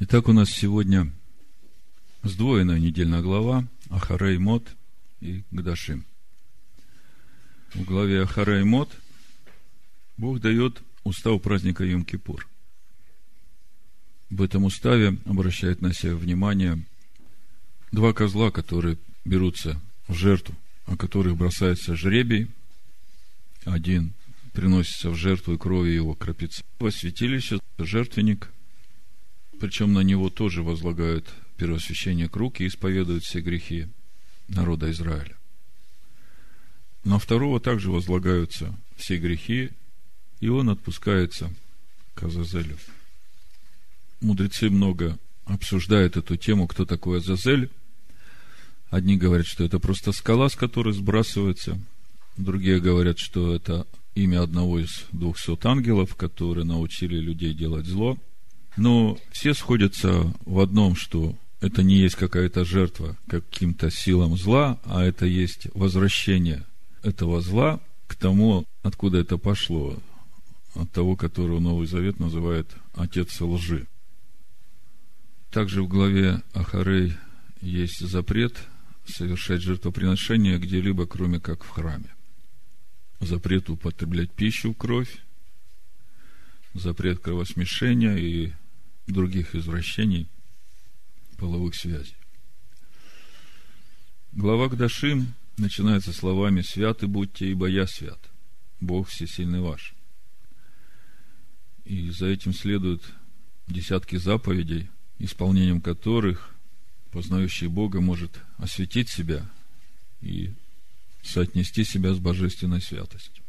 Итак, у нас сегодня сдвоенная недельная глава Ахарей Мот и Гдашим. В главе Ахарей Мот Бог дает устав праздника Йом-Кипур. В этом уставе обращает на себя внимание два козла, которые берутся в жертву, о которых бросается жребий. Один приносится в жертву и крови его крапится во святилище, жертвенник – причем на него тоже возлагают первосвящение круг и исповедуют все грехи народа Израиля. На второго также возлагаются все грехи, и он отпускается к Азазелю. Мудрецы много обсуждают эту тему, кто такой Азазель. Одни говорят, что это просто скала, с которой сбрасывается. Другие говорят, что это имя одного из двухсот ангелов, которые научили людей делать зло – но все сходятся в одном, что это не есть какая-то жертва каким-то силам зла, а это есть возвращение этого зла к тому, откуда это пошло, от того, которого Новый Завет называет отец лжи. Также в главе Ахарей есть запрет совершать жертвоприношение где-либо, кроме как в храме. Запрет употреблять пищу, кровь, запрет кровосмешения и других извращений половых связей. Глава Гдашим начинается словами «Святы будьте, ибо я свят, Бог всесильный ваш». И за этим следуют десятки заповедей, исполнением которых познающий Бога может осветить себя и соотнести себя с божественной святостью.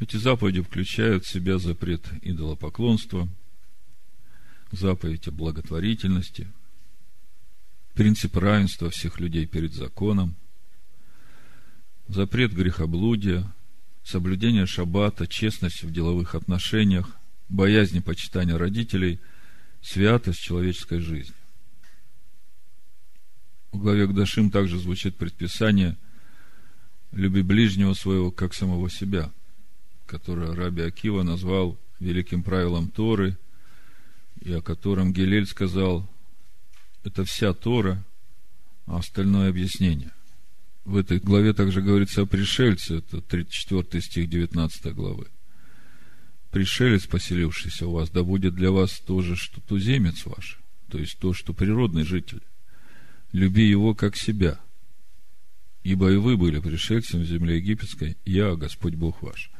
Эти заповеди включают в себя запрет идолопоклонства – заповедь о благотворительности, принцип равенства всех людей перед законом, запрет грехоблудия, соблюдение шаббата, честность в деловых отношениях, боязнь и почитания родителей, святость человеческой жизни. В главе Гдашим также звучит предписание «Люби ближнего своего, как самого себя», которое Раби Акива назвал великим правилом Торы – и о котором Гелель сказал, это вся Тора, а остальное объяснение. В этой главе также говорится о пришельце, это 34 стих 19 главы. Пришелец, поселившийся у вас, да будет для вас то же, что туземец ваш, то есть то, что природный житель. Люби его как себя, ибо и вы были пришельцем в земле египетской, я, Господь Бог ваш.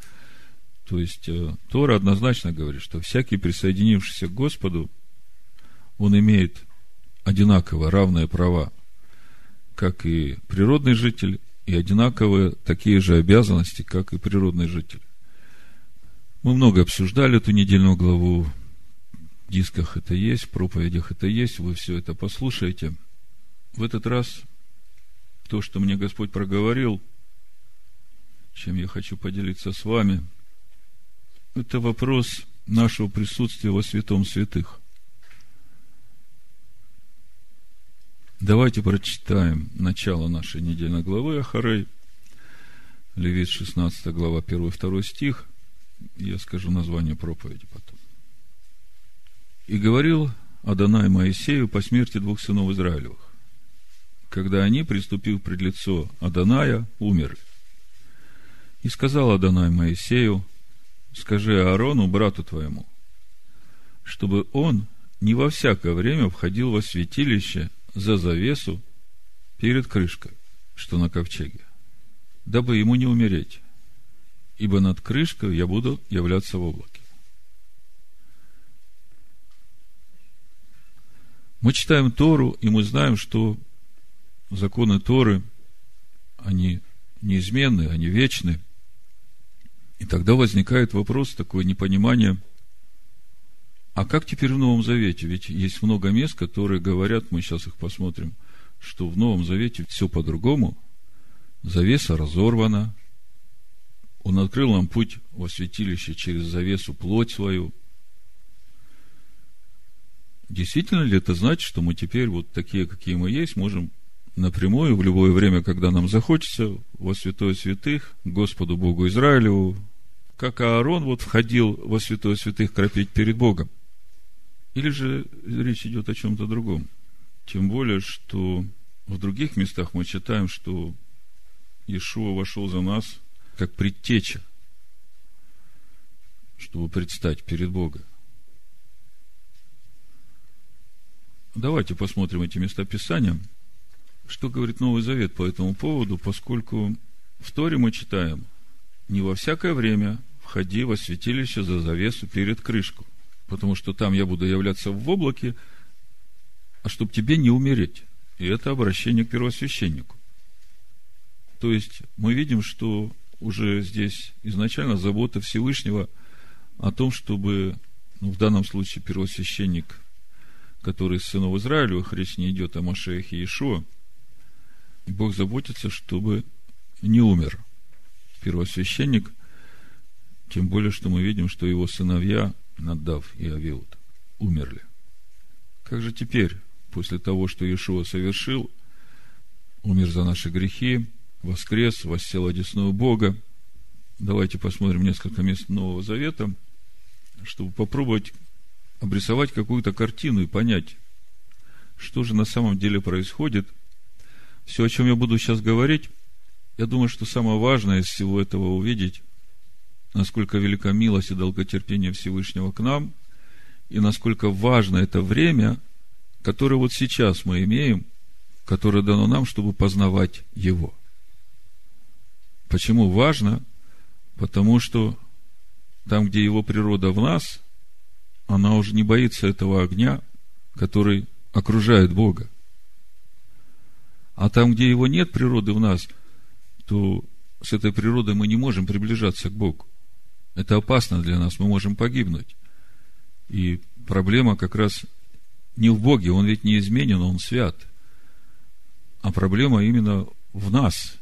То есть, э, Тора однозначно говорит, что всякий присоединившийся к Господу, он имеет одинаково равные права, как и природный житель, и одинаковые такие же обязанности, как и природный житель. Мы много обсуждали эту недельную главу, в дисках это есть, в проповедях это есть, вы все это послушаете. В этот раз то, что мне Господь проговорил, чем я хочу поделиться с вами – это вопрос нашего присутствия во святом святых. Давайте прочитаем начало нашей недельной главы Ахарей, Левит 16 глава, 1 и 2 стих. Я скажу название проповеди потом. «И говорил Адонай Моисею по смерти двух сынов Израилевых, когда они, приступив пред лицо Адоная, умерли. И сказал Адонай Моисею, скажи Аарону, брату твоему, чтобы он не во всякое время входил во святилище за завесу перед крышкой, что на ковчеге, дабы ему не умереть, ибо над крышкой я буду являться в облаке. Мы читаем Тору, и мы знаем, что законы Торы, они неизменны, они вечны – и тогда возникает вопрос, такое непонимание, а как теперь в Новом Завете? Ведь есть много мест, которые говорят, мы сейчас их посмотрим, что в Новом Завете все по-другому, завеса разорвана, он открыл нам путь во святилище через завесу плоть свою. Действительно ли это значит, что мы теперь вот такие, какие мы есть, можем напрямую в любое время, когда нам захочется, во святое святых, Господу Богу Израилеву, как Аарон вот входил во святое святых кропить перед Богом. Или же речь идет о чем-то другом? Тем более, что в других местах мы читаем, что Иешуа вошел за нас как предтеча, чтобы предстать перед Богом. Давайте посмотрим эти места Писания. Что говорит Новый Завет по этому поводу, поскольку в Торе мы читаем, не во всякое время входи во святилище за завесу перед крышку, потому что там я буду являться в облаке, а чтобы тебе не умереть. И это обращение к первосвященнику. То есть мы видим, что уже здесь изначально забота Всевышнего о том, чтобы, ну, в данном случае первосвященник который из сынов Израилевых, речь не идет о Машехе Иешуа, Бог заботится, чтобы не умер первосвященник, тем более, что мы видим, что его сыновья, Надав и Авиуд, умерли. Как же теперь, после того, что Иешуа совершил, умер за наши грехи, воскрес, воссел одесную Бога, давайте посмотрим несколько мест Нового Завета, чтобы попробовать обрисовать какую-то картину и понять, что же на самом деле происходит. Все, о чем я буду сейчас говорить, я думаю, что самое важное из всего этого увидеть, насколько велика милость и долготерпение Всевышнего к нам, и насколько важно это время, которое вот сейчас мы имеем, которое дано нам, чтобы познавать Его. Почему важно? Потому что там, где Его природа в нас – она уже не боится этого огня, который окружает Бога. А там, где его нет природы в нас, то с этой природой мы не можем приближаться к Богу. Это опасно для нас, мы можем погибнуть. И проблема как раз не в Боге, Он ведь не изменен, Он свят. А проблема именно в нас.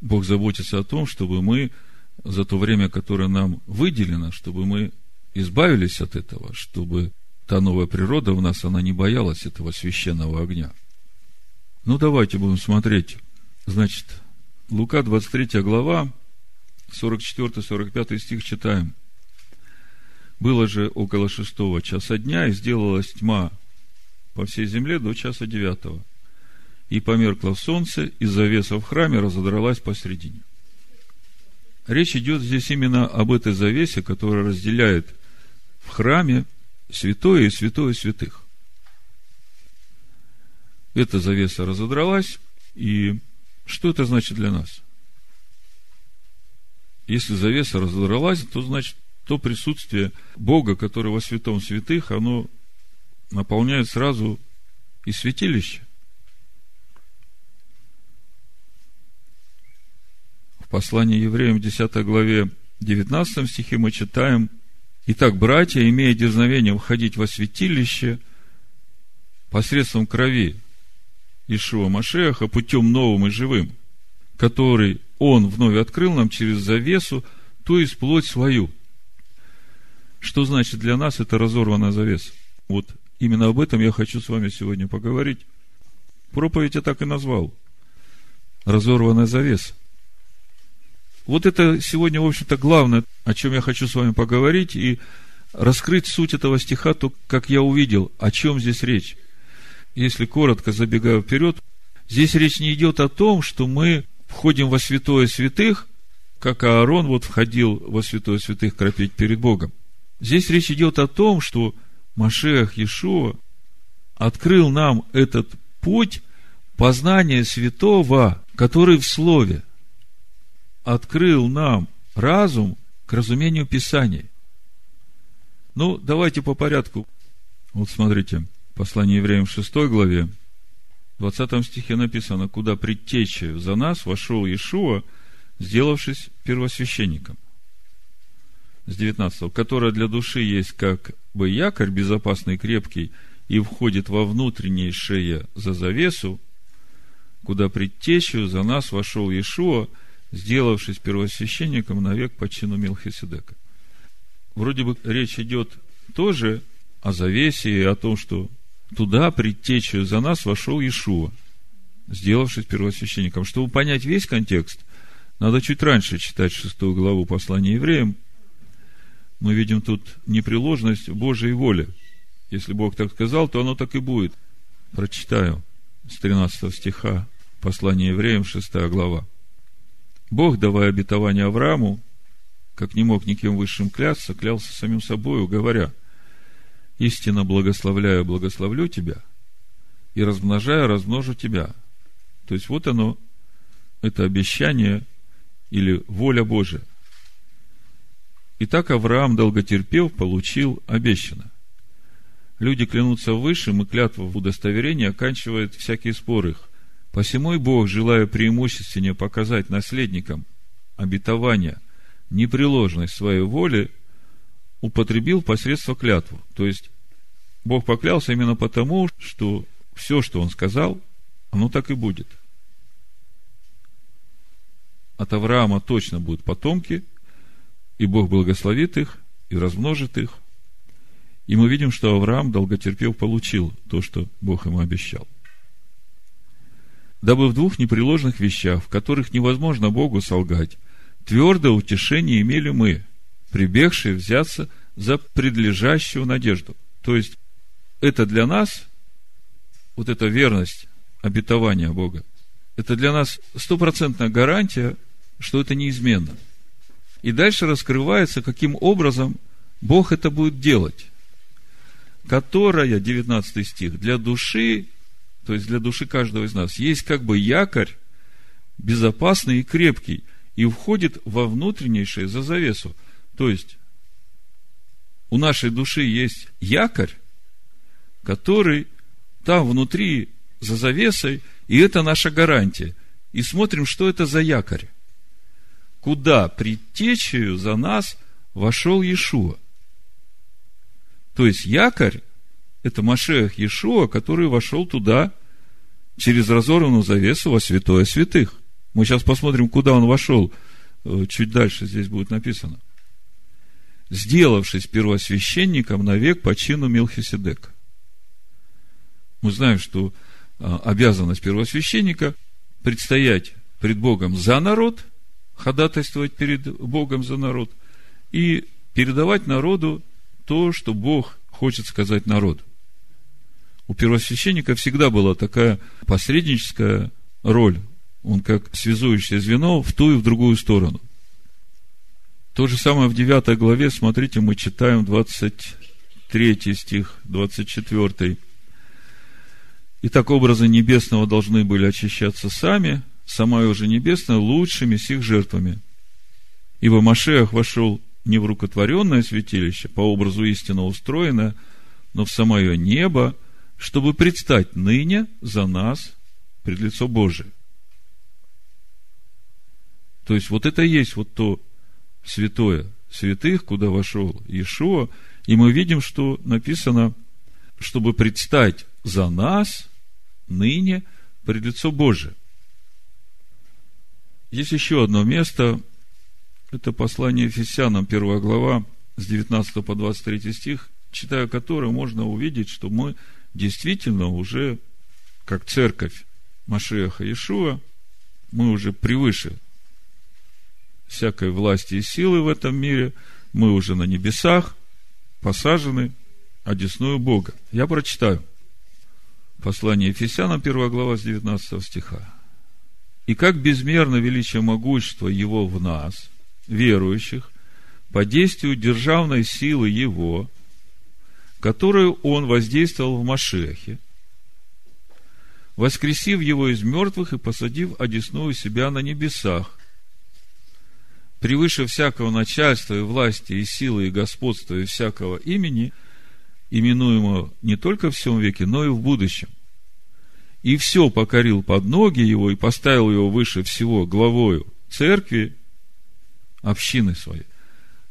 Бог заботится о том, чтобы мы за то время, которое нам выделено, чтобы мы избавились от этого, чтобы та новая природа в нас, она не боялась этого священного огня. Ну, давайте будем смотреть. Значит, Лука, 23 глава, 44-45 стих читаем. Было же около шестого часа дня, и сделалась тьма по всей земле до часа девятого. И померкло солнце, и завеса в храме разодралась посредине. Речь идет здесь именно об этой завесе, которая разделяет в храме святое и святое святых. Эта завеса разодралась, и что это значит для нас? Если завеса разодралась, то значит то присутствие Бога, который во святом святых, оно наполняет сразу и святилище. В послании евреям в 10 главе 19 стихе мы читаем, Итак, братья, имея дерзновение входить во святилище посредством крови Ишуа Машеха путем новым и живым, который Он вновь открыл нам через завесу, то есть плоть свою. Что значит для нас это разорванная завеса? Вот именно об этом я хочу с вами сегодня поговорить. Проповедь я так и назвал. Разорванная завеса. Вот это сегодня, в общем-то, главное, о чем я хочу с вами поговорить и раскрыть суть этого стиха, то, как я увидел, о чем здесь речь. Если коротко забегаю вперед, здесь речь не идет о том, что мы входим во святое святых, как Аарон вот входил во святое святых кропить перед Богом. Здесь речь идет о том, что Машех Иешуа открыл нам этот путь познания святого, который в Слове открыл нам разум к разумению Писания. Ну, давайте по порядку. Вот смотрите, послание евреям в 6 главе, в 20 стихе написано, куда предтечи за нас вошел Иешуа, сделавшись первосвященником. С 19 которая для души есть как бы якорь безопасный, крепкий, и входит во внутреннее за завесу, куда предтечью за нас вошел Иешуа, сделавшись первосвященником навек по чину Милхиседека. Вроде бы речь идет тоже о завесе и о том, что туда предтечью за нас вошел Иешуа, сделавшись первосвященником. Чтобы понять весь контекст, надо чуть раньше читать шестую главу послания евреям, мы видим тут непреложность Божьей воли. Если Бог так сказал, то оно так и будет. Прочитаю с 13 стиха послания евреям, 6 глава. Бог, давая обетование Аврааму, как не мог никем высшим клясться, клялся самим собою, говоря, «Истинно благословляю, благословлю тебя, и размножаю, размножу тебя». То есть, вот оно, это обещание или воля Божия – Итак, Авраам долготерпев, получил обещанное. Люди клянутся высшим, и клятва в удостоверении оканчивает всякие споры их. Посему и Бог, желая преимущественнее показать наследникам обетования непреложность своей воли, употребил посредство клятву. То есть, Бог поклялся именно потому, что все, что Он сказал, оно так и будет. От Авраама точно будут потомки – и Бог благословит их и размножит их. И мы видим, что Авраам, долготерпев, получил то, что Бог ему обещал. Дабы в двух непреложных вещах, в которых невозможно Богу солгать, твердое утешение имели мы, прибегшие взяться за предлежащую надежду. То есть, это для нас, вот эта верность обетования Бога, это для нас стопроцентная гарантия, что это неизменно – и дальше раскрывается, каким образом Бог это будет делать. Которая, 19 стих, для души, то есть для души каждого из нас, есть как бы якорь, безопасный и крепкий, и входит во внутреннейшее за завесу. То есть, у нашей души есть якорь, который там внутри за завесой, и это наша гарантия. И смотрим, что это за якорь куда предтечею за нас вошел Иешуа. То есть якорь – это Машех Иешуа, который вошел туда через разорванную завесу во святое святых. Мы сейчас посмотрим, куда он вошел. Э, чуть дальше здесь будет написано. Сделавшись первосвященником навек по чину Милхиседека. Мы знаем, что э, обязанность первосвященника предстоять пред Богом за народ – ходатайствовать перед Богом за народ и передавать народу то, что Бог хочет сказать народу. У первосвященника всегда была такая посредническая роль. Он как связующее звено в ту и в другую сторону. То же самое в 9 главе, смотрите, мы читаем 23 стих, 24. Итак, образы небесного должны были очищаться сами, самая уже небесная, лучшими сих жертвами. Ибо Машех вошел не в рукотворенное святилище, по образу истинно устроенное, но в самое небо, чтобы предстать ныне за нас пред лицо Божие. То есть, вот это и есть вот то святое святых, куда вошел Иешуа, и мы видим, что написано, чтобы предстать за нас ныне пред лицо Божие. Есть еще одно место, это послание Ефесянам, первая глава, с 19 по 23 стих, читая которое, можно увидеть, что мы действительно уже, как церковь Машеха Иешуа, мы уже превыше всякой власти и силы в этом мире, мы уже на небесах, посажены одесную Бога. Я прочитаю. Послание Ефесянам, первая глава, с 19 стиха и как безмерно величие могущества Его в нас, верующих, по действию державной силы Его, которую Он воздействовал в Машехе, воскресив Его из мертвых и посадив одесную себя на небесах, превыше всякого начальства и власти, и силы, и господства, и всякого имени, именуемого не только в всем веке, но и в будущем и все покорил под ноги его и поставил его выше всего главою церкви, общины своей,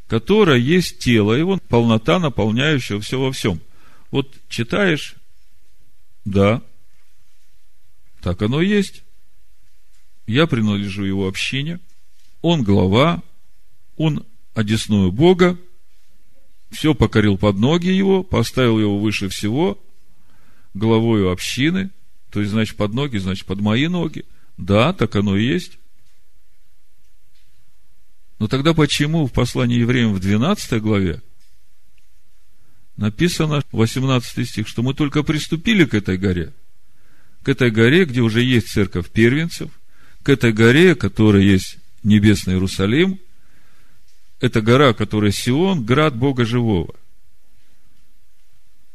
которая есть тело его, полнота, наполняющая все во всем. Вот читаешь, да, так оно есть. Я принадлежу его общине, он глава, он одесную Бога, все покорил под ноги его, поставил его выше всего, главою общины, то есть, значит, под ноги, значит, под мои ноги. Да, так оно и есть. Но тогда почему в послании евреям в 12 главе написано, 18 стих, что мы только приступили к этой горе? К этой горе, где уже есть церковь первенцев, к этой горе, которая есть небесный Иерусалим, это гора, которая Сион, град Бога Живого.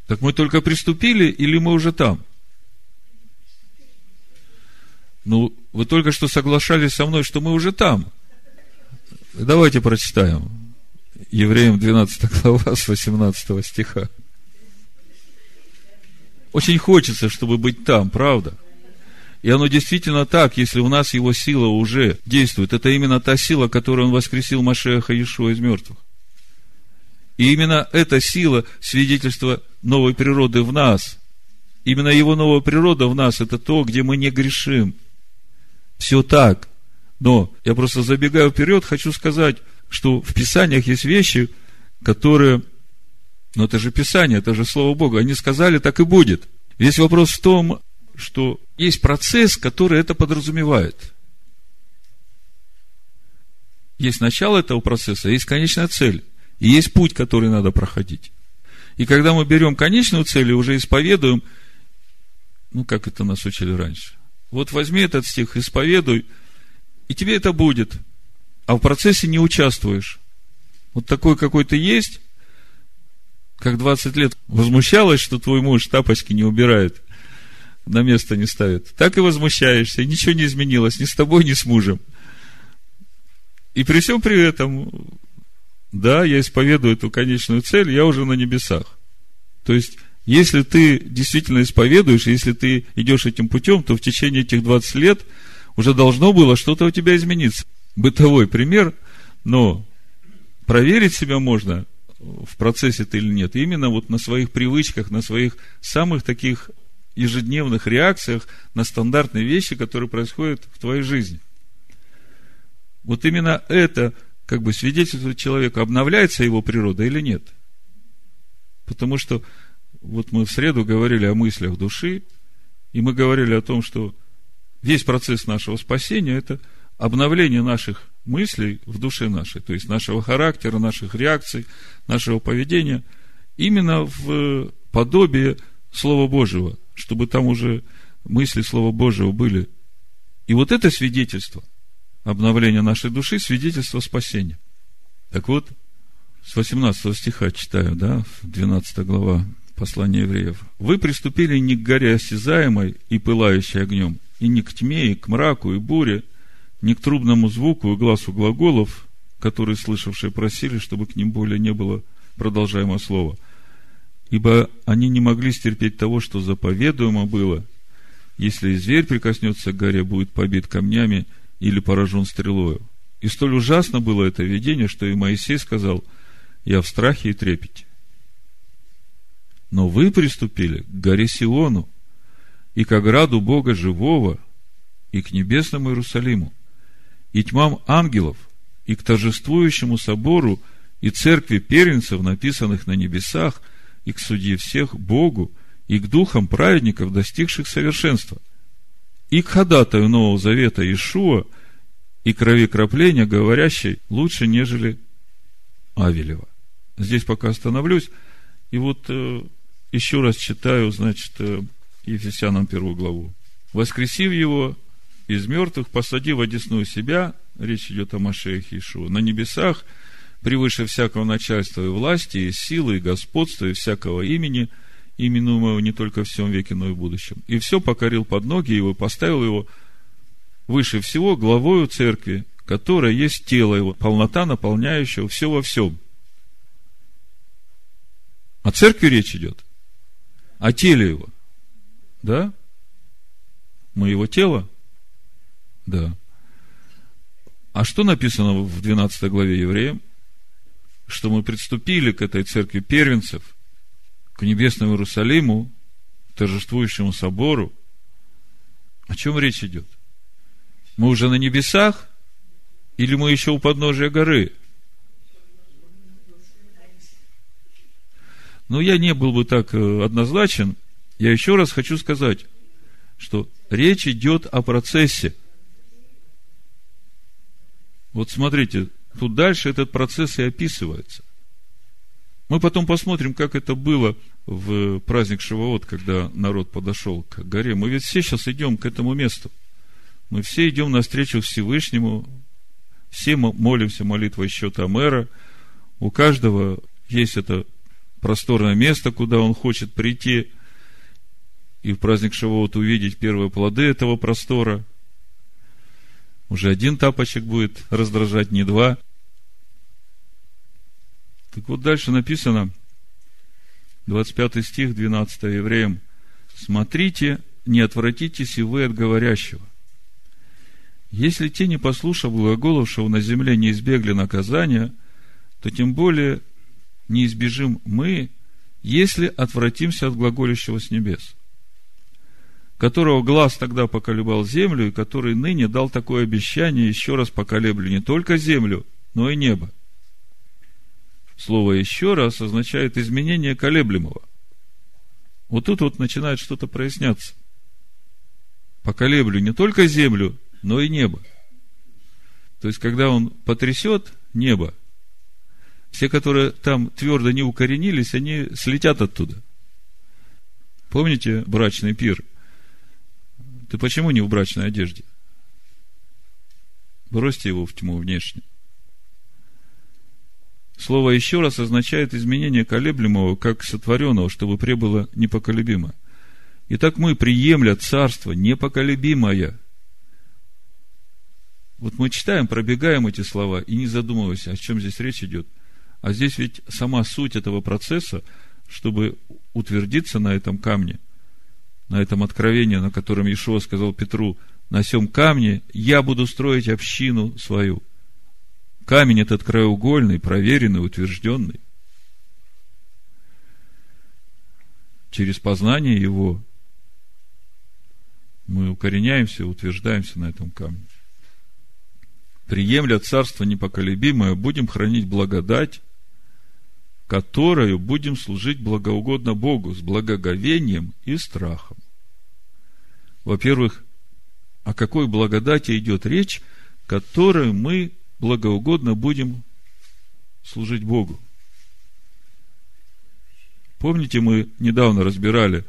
Так мы только приступили или мы уже там? Ну, вы только что соглашались со мной, что мы уже там. Давайте прочитаем. Евреям 12 глава с 18 стиха. Очень хочется, чтобы быть там, правда? И оно действительно так, если у нас его сила уже действует. Это именно та сила, которую он воскресил Машеха Иешуа из мертвых. И именно эта сила свидетельства новой природы в нас. Именно его новая природа в нас – это то, где мы не грешим. Все так. Но я просто забегаю вперед, хочу сказать, что в Писаниях есть вещи, которые, ну это же Писание, это же Слово Бога, они сказали, так и будет. Весь вопрос в том, что есть процесс, который это подразумевает. Есть начало этого процесса, есть конечная цель. И есть путь, который надо проходить. И когда мы берем конечную цель и уже исповедуем, ну, как это нас учили раньше. Вот возьми этот стих, исповедуй, и тебе это будет. А в процессе не участвуешь. Вот такой, какой ты есть, как 20 лет возмущалась, что твой муж тапочки не убирает – на место не ставит. Так и возмущаешься, и ничего не изменилось ни с тобой, ни с мужем. И при всем при этом, да, я исповедую эту конечную цель, я уже на небесах. То есть, если ты действительно исповедуешь, если ты идешь этим путем, то в течение этих 20 лет уже должно было что-то у тебя измениться. Бытовой пример, но проверить себя можно в процессе ты или нет, именно вот на своих привычках, на своих самых таких ежедневных реакциях на стандартные вещи, которые происходят в твоей жизни. Вот именно это как бы свидетельствует человеку, обновляется его природа или нет. Потому что вот мы в среду говорили о мыслях души, и мы говорили о том, что весь процесс нашего спасения – это обновление наших мыслей в душе нашей, то есть нашего характера, наших реакций, нашего поведения, именно в подобие Слова Божьего, чтобы там уже мысли Слова Божьего были. И вот это свидетельство обновления нашей души, свидетельство спасения. Так вот, с 18 стиха читаю, да, 12 глава послания евреев. «Вы приступили не к горе осязаемой и пылающей огнем, и не к тьме, и к мраку, и буре, не к трубному звуку и глазу глаголов, которые слышавшие просили, чтобы к ним более не было продолжаемого слова – ибо они не могли стерпеть того, что заповедуемо было. Если зверь прикоснется к горе, будет побит камнями или поражен стрелою. И столь ужасно было это видение, что и Моисей сказал, я в страхе и трепете. Но вы приступили к горе Сиону, и к ограду Бога живого, и к небесному Иерусалиму, и тьмам ангелов, и к торжествующему собору, и церкви первенцев, написанных на небесах – и к судье всех Богу, и к духам праведников, достигших совершенства, и к ходатаю Нового Завета Ишуа, и крови кропления, говорящей лучше, нежели Авелева. Здесь пока остановлюсь. И вот э, еще раз читаю, значит, э, Ефесянам первую главу. «Воскресив его из мертвых, посадив одесную себя, речь идет о Машеях Ишуа, на небесах – превыше всякого начальства и власти, и силы, и господства, и всякого имени, именуемого не только в всем веке, но и в будущем. И все покорил под ноги его, поставил его выше всего главою церкви, которая есть тело его, полнота наполняющего все во всем. О церкви речь идет. О теле его. Да? Мы его тело? Да. А что написано в 12 главе Евреям? Что мы приступили к этой церкви первенцев, к небесному Иерусалиму, торжествующему собору, о чем речь идет? Мы уже на небесах или мы еще у подножия горы? Но я не был бы так э, однозначен. Я еще раз хочу сказать, что речь идет о процессе. Вот смотрите, Тут дальше этот процесс и описывается. Мы потом посмотрим, как это было в праздник Шивоот, когда народ подошел к горе. Мы ведь все сейчас идем к этому месту. Мы все идем навстречу Всевышнему, все молимся молитвой счета мэра. У каждого есть это просторное место, куда он хочет прийти и в праздник Шивоот увидеть первые плоды этого простора. Уже один тапочек будет раздражать, не два – так вот, дальше написано, 25 стих, 12 евреям. «Смотрите, не отвратитесь и вы от говорящего. Если те, не послушав глаголовшего на земле, не избегли наказания, то тем более не избежим мы, если отвратимся от глаголящего с небес, которого глаз тогда поколебал землю, и который ныне дал такое обещание, еще раз поколеблю не только землю, но и небо. Слово «еще раз» означает изменение колеблемого. Вот тут вот начинает что-то проясняться. Поколеблю не только землю, но и небо. То есть, когда он потрясет небо, все, которые там твердо не укоренились, они слетят оттуда. Помните брачный пир? Ты почему не в брачной одежде? Бросьте его в тьму внешне. Слово «еще раз» означает изменение колеблемого, как сотворенного, чтобы пребыло непоколебимо. Итак, мы, приемля царство непоколебимое. Вот мы читаем, пробегаем эти слова и не задумываясь, о чем здесь речь идет. А здесь ведь сама суть этого процесса, чтобы утвердиться на этом камне, на этом откровении, на котором Иешуа сказал Петру, на всем камне я буду строить общину свою – Камень этот краеугольный, проверенный, утвержденный. Через познание его мы укореняемся, утверждаемся на этом камне. Приемля царство непоколебимое, будем хранить благодать, которую будем служить благоугодно Богу с благоговением и страхом. Во-первых, о какой благодати идет речь, которую мы благоугодно будем служить Богу. Помните, мы недавно разбирали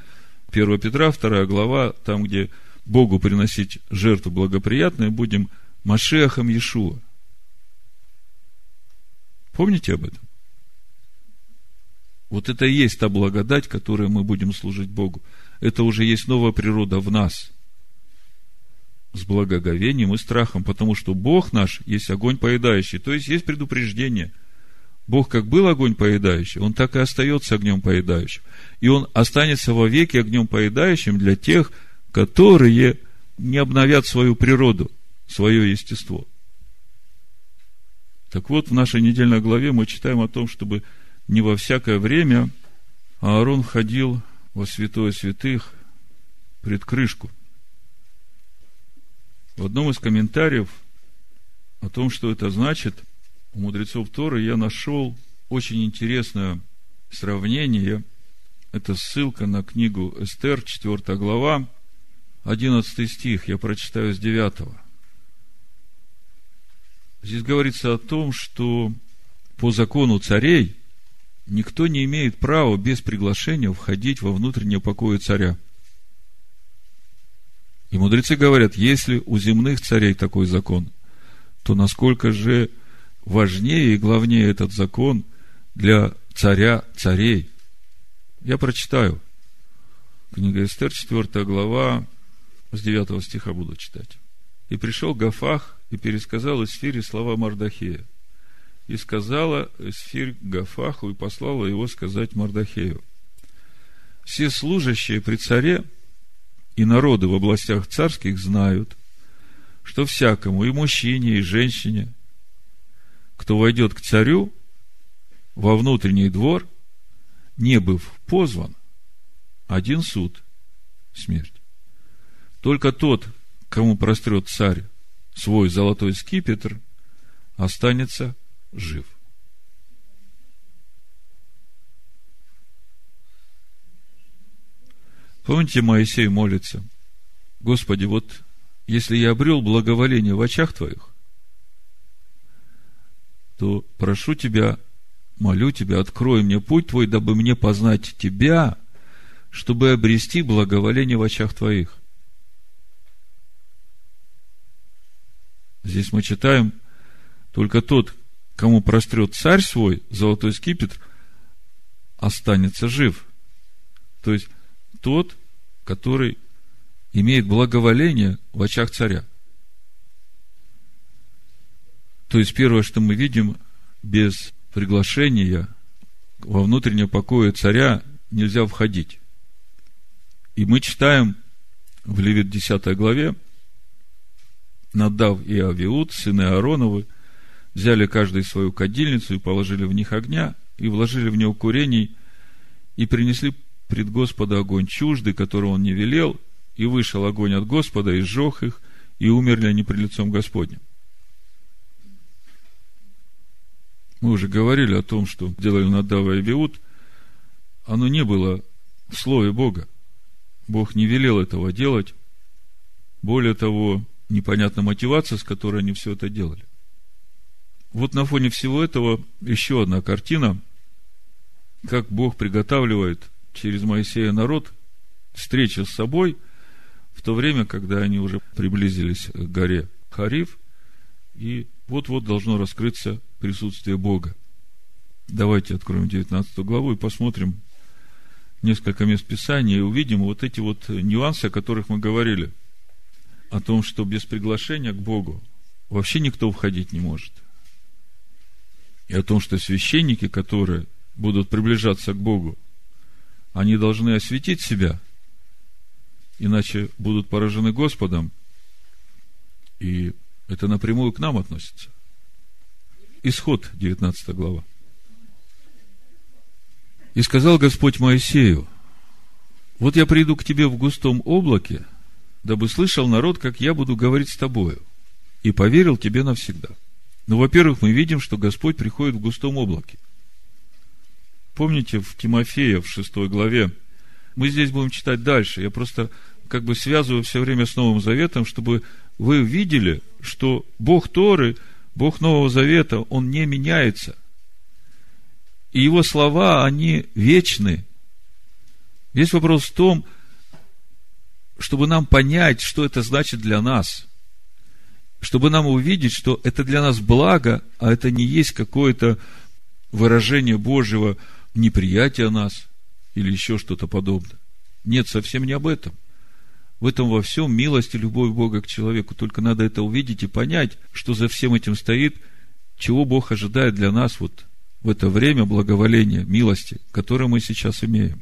1 Петра, 2 глава, там, где Богу приносить жертву благоприятную, будем Машехом Иешуа. Помните об этом? Вот это и есть та благодать, которой мы будем служить Богу. Это уже есть новая природа в нас – с благоговением и страхом, потому что Бог наш есть огонь поедающий, то есть есть предупреждение. Бог как был огонь поедающий, Он так и остается огнем поедающим. И Он останется вовеки огнем поедающим для тех, которые не обновят свою природу, свое естество. Так вот, в нашей недельной главе мы читаем о том, чтобы не во всякое время Аарон входил во святое святых пред крышку – в одном из комментариев о том, что это значит, у мудрецов Торы я нашел очень интересное сравнение. Это ссылка на книгу Эстер, 4 глава, 11 стих, я прочитаю с 9. Здесь говорится о том, что по закону царей никто не имеет права без приглашения входить во внутреннее покои царя – и мудрецы говорят, если у земных царей такой закон, то насколько же важнее и главнее этот закон для царя царей. Я прочитаю. Книга Эстер, 4 глава, с 9 стиха буду читать. И пришел Гафах и пересказал Эсфире слова Мардахея. И сказала Эсфирь Гафаху и послала его сказать Мардахею. Все служащие при царе – и народы в областях царских знают, что всякому, и мужчине, и женщине, кто войдет к царю во внутренний двор, не быв позван, один суд – смерть. Только тот, кому прострет царь свой золотой скипетр, останется жив. Помните, Моисей молится, Господи, вот если я обрел благоволение в очах Твоих, то прошу тебя, молю тебя, открой мне путь твой, дабы мне познать тебя, чтобы обрести благоволение в очах твоих. Здесь мы читаем, только тот, кому прострет царь свой, золотой скипетр, останется жив. То есть, тот, который имеет благоволение в очах царя. То есть, первое, что мы видим, без приглашения во внутреннее покое царя нельзя входить. И мы читаем в Левит 10 главе, Надав и Авиуд, сыны Аароновы, взяли каждый свою кадильницу и положили в них огня, и вложили в него курений, и принесли пред Господа огонь чуждый, который он не велел, и вышел огонь от Господа, и сжег их, и умерли они пред лицом Господним. Мы уже говорили о том, что делали Надава и Авиуд, оно не было в Слове Бога. Бог не велел этого делать. Более того, непонятна мотивация, с которой они все это делали. Вот на фоне всего этого еще одна картина, как Бог приготавливает через Моисея народ встречу с собой в то время, когда они уже приблизились к горе Хариф, и вот-вот должно раскрыться присутствие Бога. Давайте откроем 19 главу и посмотрим несколько мест Писания и увидим вот эти вот нюансы, о которых мы говорили – о том, что без приглашения к Богу вообще никто входить не может. И о том, что священники, которые будут приближаться к Богу, они должны осветить себя, иначе будут поражены Господом, и это напрямую к нам относится. Исход, 19 глава. И сказал Господь Моисею, вот я приду к тебе в густом облаке, дабы слышал народ, как я буду говорить с тобою, и поверил тебе навсегда. Ну, во-первых, мы видим, что Господь приходит в густом облаке. Помните, в Тимофея, в шестой главе, мы здесь будем читать дальше. Я просто как бы связываю все время с Новым Заветом, чтобы вы видели, что Бог Торы, Бог Нового Завета, Он не меняется. И Его слова, они вечны. Весь вопрос в том, чтобы нам понять, что это значит для нас, чтобы нам увидеть, что это для нас благо, а это не есть какое-то выражение Божьего неприятия нас или еще что-то подобное. Нет, совсем не об этом. В этом во всем милость и любовь Бога к человеку. Только надо это увидеть и понять, что за всем этим стоит, чего Бог ожидает для нас вот в это время благоволения, милости, которое мы сейчас имеем.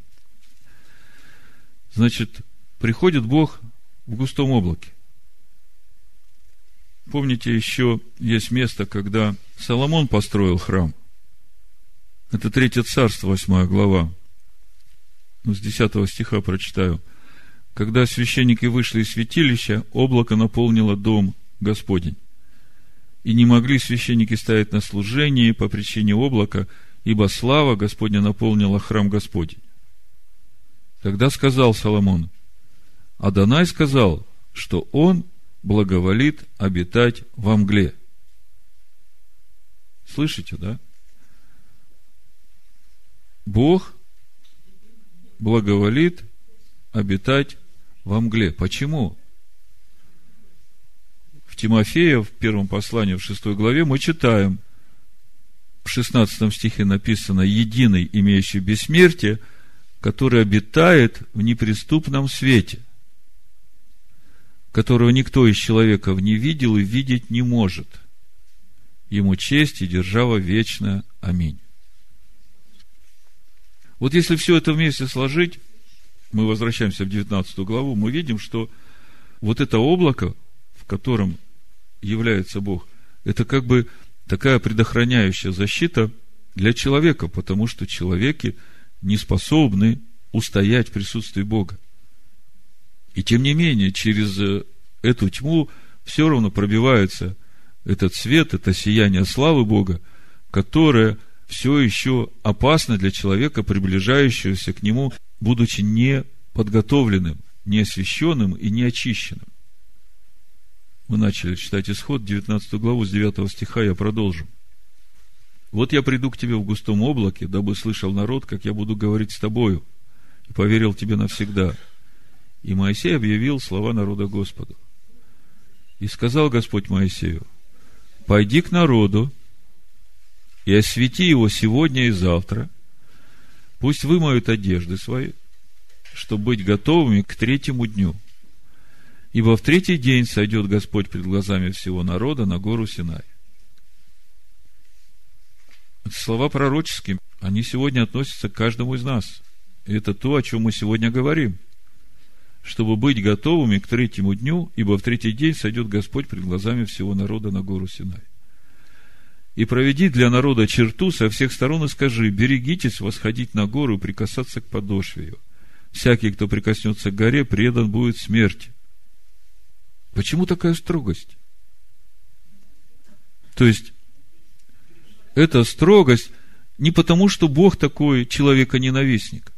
Значит, приходит Бог в густом облаке. Помните, еще есть место, когда Соломон построил храм. Это Третье Царство, восьмая глава. Ну, с десятого стиха прочитаю. Когда священники вышли из святилища, облако наполнило дом Господень. И не могли священники стоять на служении по причине облака, ибо слава Господня наполнила храм Господень. Тогда сказал Соломон – Адонай сказал, что он благоволит обитать во мгле. Слышите, да? Бог благоволит обитать во мгле. Почему? В Тимофея, в первом послании, в шестой главе, мы читаем, в шестнадцатом стихе написано «Единый, имеющий бессмертие, который обитает в неприступном свете» которого никто из человеков не видел и видеть не может. Ему честь и держава вечная. Аминь. Вот если все это вместе сложить, мы возвращаемся в 19 главу, мы видим, что вот это облако, в котором является Бог, это как бы такая предохраняющая защита для человека, потому что человеки не способны устоять в присутствии Бога. И тем не менее, через э, эту тьму все равно пробивается этот свет, это сияние славы Бога, которое все еще опасно для человека, приближающегося к нему, будучи не подготовленным, не освященным и не очищенным. Мы начали читать исход, 19 главу, с 9 стиха, я продолжу. Вот я приду к тебе в густом облаке, дабы слышал народ, как я буду говорить с тобою, и поверил тебе навсегда. И Моисей объявил слова народа Господу. И сказал Господь Моисею, пойди к народу и освети его сегодня и завтра, пусть вымоют одежды свои, чтобы быть готовыми к третьему дню. Ибо в третий день сойдет Господь пред глазами всего народа на гору Синай. Слова пророческие, они сегодня относятся к каждому из нас. И это то, о чем мы сегодня говорим. Чтобы быть готовыми к третьему дню, ибо в третий день сойдет Господь пред глазами всего народа на гору Синай. И проведи для народа черту со всех сторон и скажи, берегитесь восходить на гору и прикасаться к подошве ее. Всякий, кто прикоснется к горе, предан будет смерти. Почему такая строгость? То есть, эта строгость не потому, что Бог такой человека-ненавистник.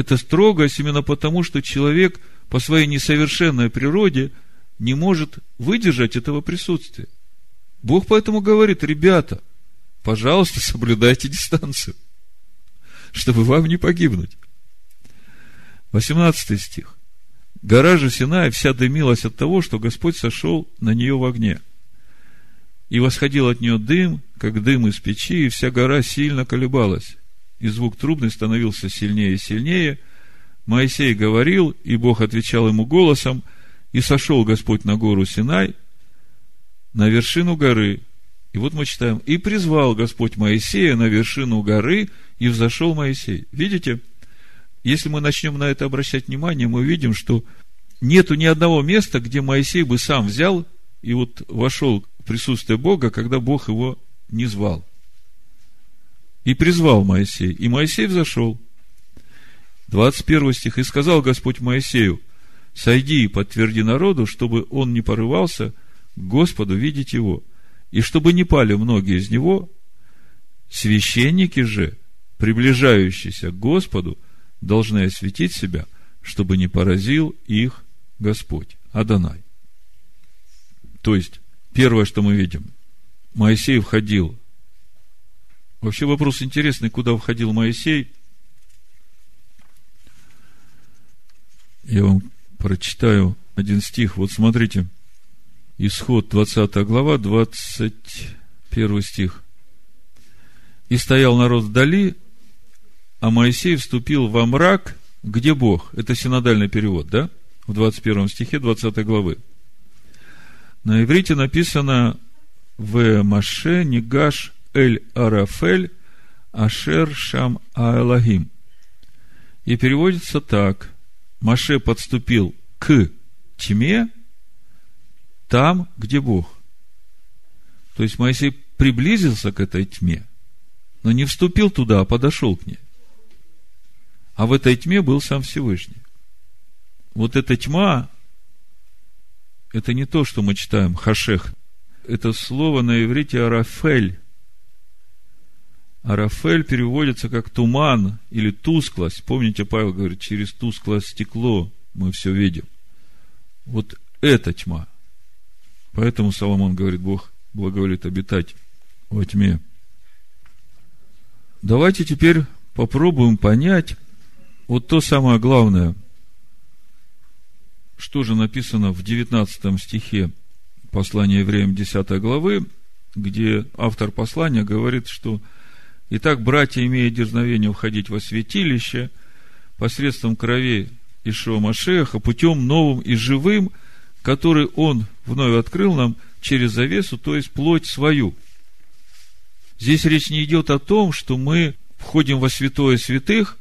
Это строгость именно потому, что человек по своей несовершенной природе не может выдержать этого присутствия. Бог поэтому говорит, ребята, пожалуйста, соблюдайте дистанцию, чтобы вам не погибнуть. 18 стих. Гора же Синай вся дымилась от того, что Господь сошел на нее в огне. И восходил от нее дым, как дым из печи, и вся гора сильно колебалась. И звук трубный становился сильнее и сильнее. Моисей говорил, и Бог отвечал ему голосом, и сошел Господь на гору Синай, на вершину горы. И вот мы читаем, и призвал Господь Моисея на вершину горы, и взошел Моисей. Видите? Если мы начнем на это обращать внимание, мы видим, что нету ни одного места, где Моисей бы сам взял и вот вошел в присутствие Бога, когда Бог его не звал. И призвал Моисей, и Моисей взошел. 21 стих. И сказал Господь Моисею, сойди и подтверди народу, чтобы он не порывался к Господу видеть его, и чтобы не пали многие из него, священники же, приближающиеся к Господу, должны осветить себя, чтобы не поразил их Господь, Адонай. То есть, первое, что мы видим, Моисей входил. Вообще вопрос интересный, куда входил Моисей. Я вам прочитаю один стих. Вот смотрите, Исход 20 глава, 21 стих. «И стоял народ вдали, а Моисей вступил во мрак, где Бог. Это синодальный перевод, да? В 21 стихе 20 главы. На иврите написано в Маше Нигаш Эль Арафель Ашер Шам Аэлагим. И переводится так. Маше подступил к тьме, там, где Бог. То есть Моисей приблизился к этой тьме, но не вступил туда, а подошел к ней. А в этой тьме был сам Всевышний. Вот эта тьма, это не то, что мы читаем хашех. Это слово на иврите арафель. Арафель переводится как туман или тусклость. Помните, Павел говорит, через тусклое стекло мы все видим. Вот это тьма. Поэтому Соломон говорит, Бог благоволит обитать во тьме. Давайте теперь попробуем понять, вот то самое главное, что же написано в 19 стихе послания евреям 10 главы, где автор послания говорит, что Итак, братья, имея дерзновение входить во святилище посредством крови Ишуа Машеха, путем новым и живым, который Он вновь открыл нам через завесу, то есть плоть свою. Здесь речь не идет о том, что мы входим во святое святых,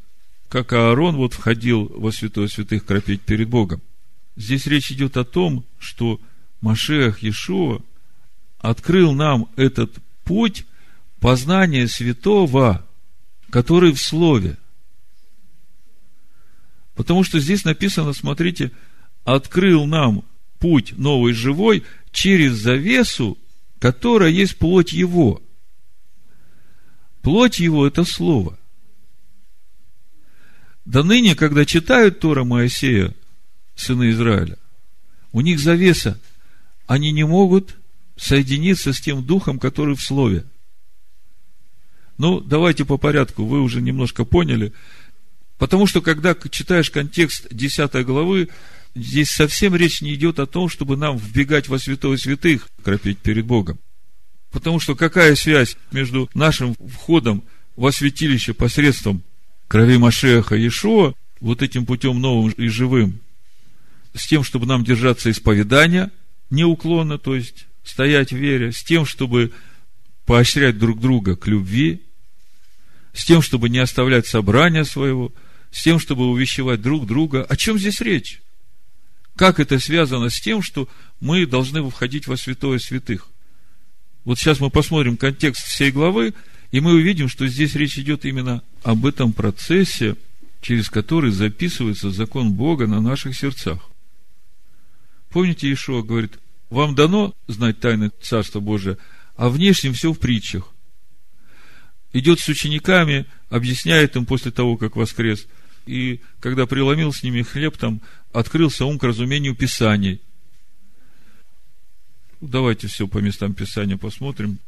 как Аарон вот входил во святое святых кропить перед Богом. Здесь речь идет о том, что Машех Иешуа открыл нам этот путь познания святого, который в Слове. Потому что здесь написано, смотрите, открыл нам путь новый живой через завесу, которая есть плоть его. Плоть его – это Слово. До ныне, когда читают Тора Моисея, сына Израиля, у них завеса, они не могут соединиться с тем духом, который в Слове. Ну, давайте по порядку, вы уже немножко поняли. Потому что, когда читаешь контекст 10 главы, здесь совсем речь не идет о том, чтобы нам вбегать во святое святых, кропить перед Богом. Потому что какая связь между нашим входом во святилище посредством крови Машеха Иешуа, вот этим путем новым и живым, с тем, чтобы нам держаться исповедания неуклонно, то есть стоять в вере, с тем, чтобы поощрять друг друга к любви, с тем, чтобы не оставлять собрания своего, с тем, чтобы увещевать друг друга. О чем здесь речь? Как это связано с тем, что мы должны входить во святое святых? Вот сейчас мы посмотрим контекст всей главы, и мы увидим, что здесь речь идет именно об этом процессе, через который записывается закон Бога на наших сердцах. Помните, Ишуа говорит, вам дано знать тайны Царства Божия, а внешнем все в притчах. Идет с учениками, объясняет им после того, как воскрес. И когда преломил с ними хлеб, там открылся ум к разумению Писаний. Давайте все по местам Писания посмотрим.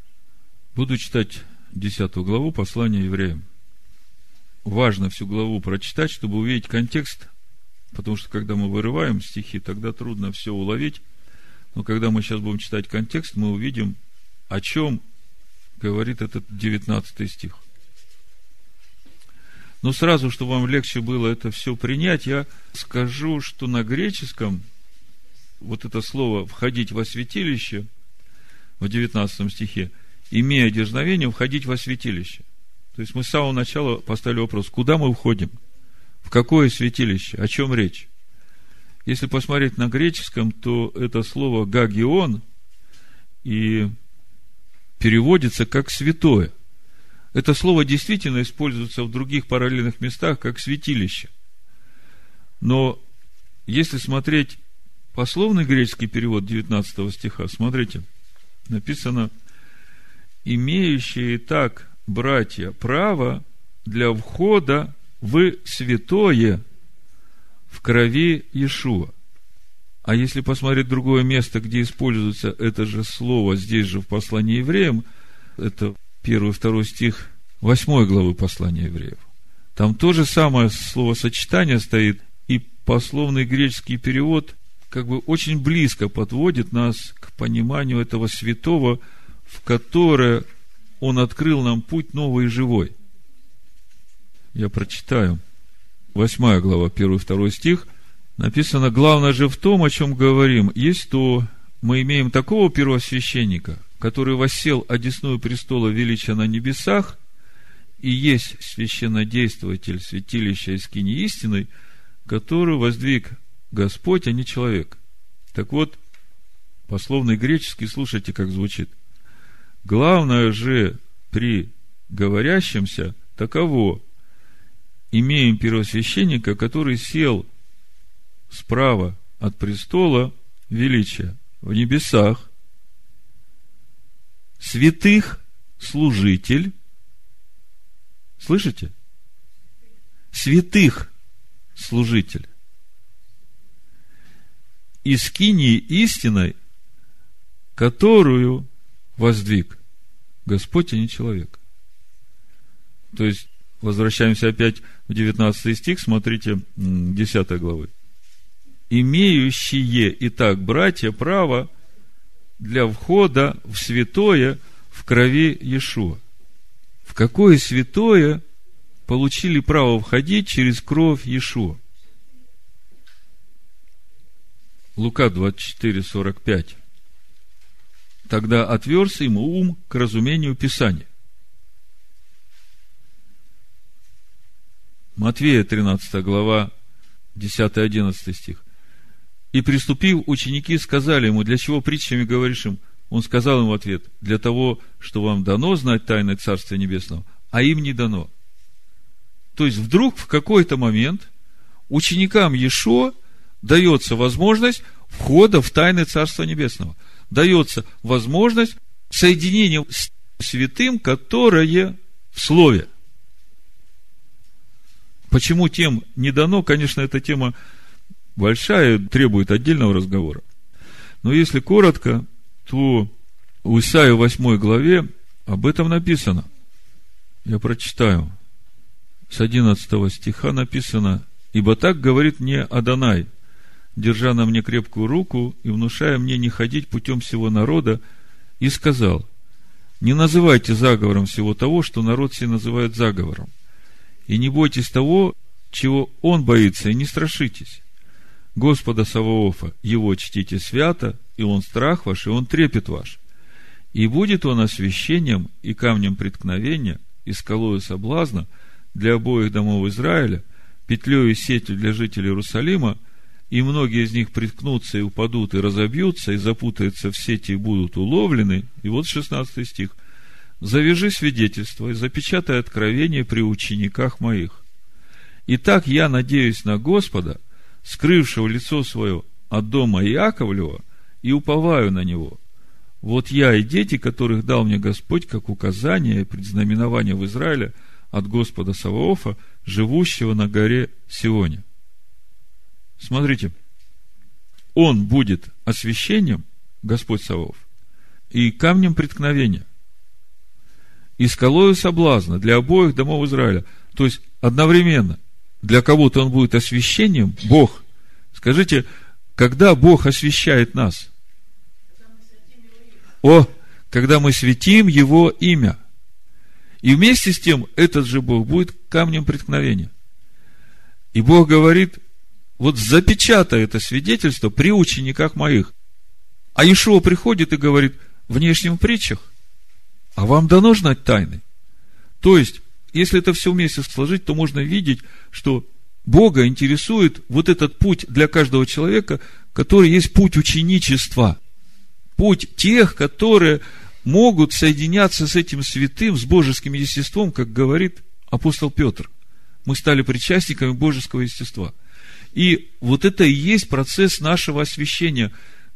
Буду читать 10 главу послания евреям. Важно всю главу прочитать, чтобы увидеть контекст, потому что когда мы вырываем стихи, тогда трудно все уловить. Но когда мы сейчас будем читать контекст, мы увидим, о чем говорит этот 19 стих. Но сразу, чтобы вам легче было это все принять, я скажу, что на греческом вот это слово «входить во святилище» в 19 стихе, имея дерзновение, входить во святилище. То есть мы с самого начала поставили вопрос, куда мы входим? В какое святилище? О чем речь? Если посмотреть на греческом, то это слово «гагион» и переводится как «святое». Это слово действительно используется в других параллельных местах как святилище. Но если смотреть пословный греческий перевод 19 стиха, смотрите, написано «имеющие так, братья, право для входа в святое в крови Иешуа. А если посмотреть другое место, где используется это же слово здесь же в послании евреям, это первый, второй стих восьмой главы послания евреев. Там то же самое словосочетание стоит, и пословный греческий перевод как бы очень близко подводит нас к пониманию этого святого, в которое он открыл нам путь новый и живой. Я прочитаю. Восьмая глава, первый, второй стих – Написано, главное же в том, о чем говорим, есть то, мы имеем такого первосвященника, который воссел одесную престола величия на небесах, и есть священнодействователь святилища Искини истины, который воздвиг Господь, а не человек. Так вот, пословный греческий, слушайте, как звучит. Главное же при говорящемся таково. Имеем первосвященника, который сел справа от престола величия в небесах, святых служитель, слышите? Святых служитель. И скинии истиной, которую воздвиг Господь, а не человек. То есть, возвращаемся опять в 19 стих, смотрите, 10 главы имеющие, итак, братья, право для входа в святое в крови Иешуа. В какое святое получили право входить через кровь Иешуа? Лука 24, 45. Тогда отверз ему ум к разумению Писания. Матвея 13 глава, 10-11 стих. И приступив, ученики сказали ему, для чего притчами говоришь им? Он сказал им в ответ, для того, что вам дано знать тайны Царствия Небесного, а им не дано. То есть, вдруг в какой-то момент ученикам Ешо дается возможность входа в тайны Царства Небесного. Дается возможность соединения с святым, которое в Слове. Почему тем не дано, конечно, эта тема большая, требует отдельного разговора. Но если коротко, то у Исаия 8 главе об этом написано. Я прочитаю. С 11 стиха написано, «Ибо так говорит мне Адонай, держа на мне крепкую руку и внушая мне не ходить путем всего народа, и сказал, не называйте заговором всего того, что народ все называет заговором. И не бойтесь того, чего он боится, и не страшитесь. Господа Саваофа, его чтите свято, и он страх ваш, и он трепет ваш. И будет он освящением и камнем преткновения, и скалою соблазна для обоих домов Израиля, петлею и сетью для жителей Иерусалима, и многие из них приткнутся и упадут, и разобьются, и запутаются в сети и будут уловлены. И вот 16 стих. «Завяжи свидетельство и запечатай откровение при учениках моих. Итак, я надеюсь на Господа, скрывшего лицо свое от дома Иаковлева, и уповаю на него. Вот я и дети, которых дал мне Господь, как указание и предзнаменование в Израиле от Господа Саваофа, живущего на горе Сионе. Смотрите, он будет освящением, Господь Савов, и камнем преткновения, и скалою соблазна для обоих домов Израиля. То есть, одновременно, для кого-то он будет освящением, Бог. Скажите, когда Бог освящает нас? О, когда мы светим Его имя. И вместе с тем, этот же Бог будет камнем преткновения. И Бог говорит, вот запечатай это свидетельство при учениках моих. А Ишуа приходит и говорит, внешним притчах, а вам дано знать тайны. То есть, если это все вместе сложить, то можно видеть, что Бога интересует вот этот путь для каждого человека, который есть путь ученичества. Путь тех, которые могут соединяться с этим святым, с божеским естеством, как говорит апостол Петр. Мы стали причастниками божеского естества. И вот это и есть процесс нашего освящения,